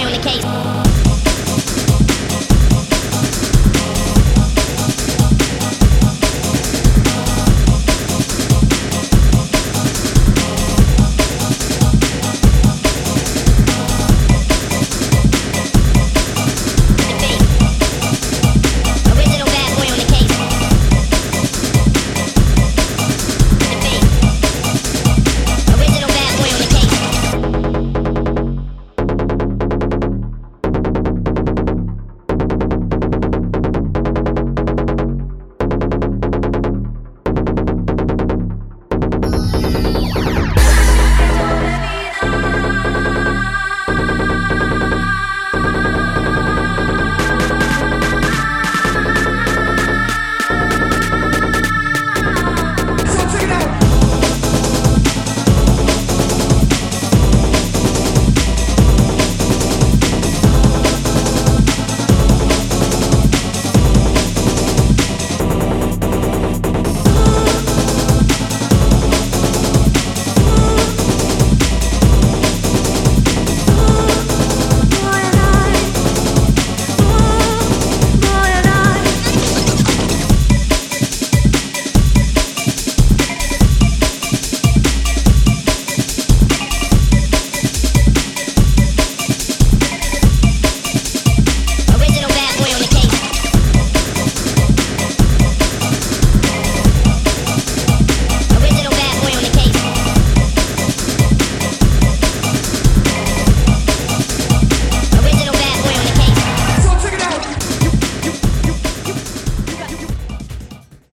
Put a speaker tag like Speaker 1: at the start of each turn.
Speaker 1: clearing the case.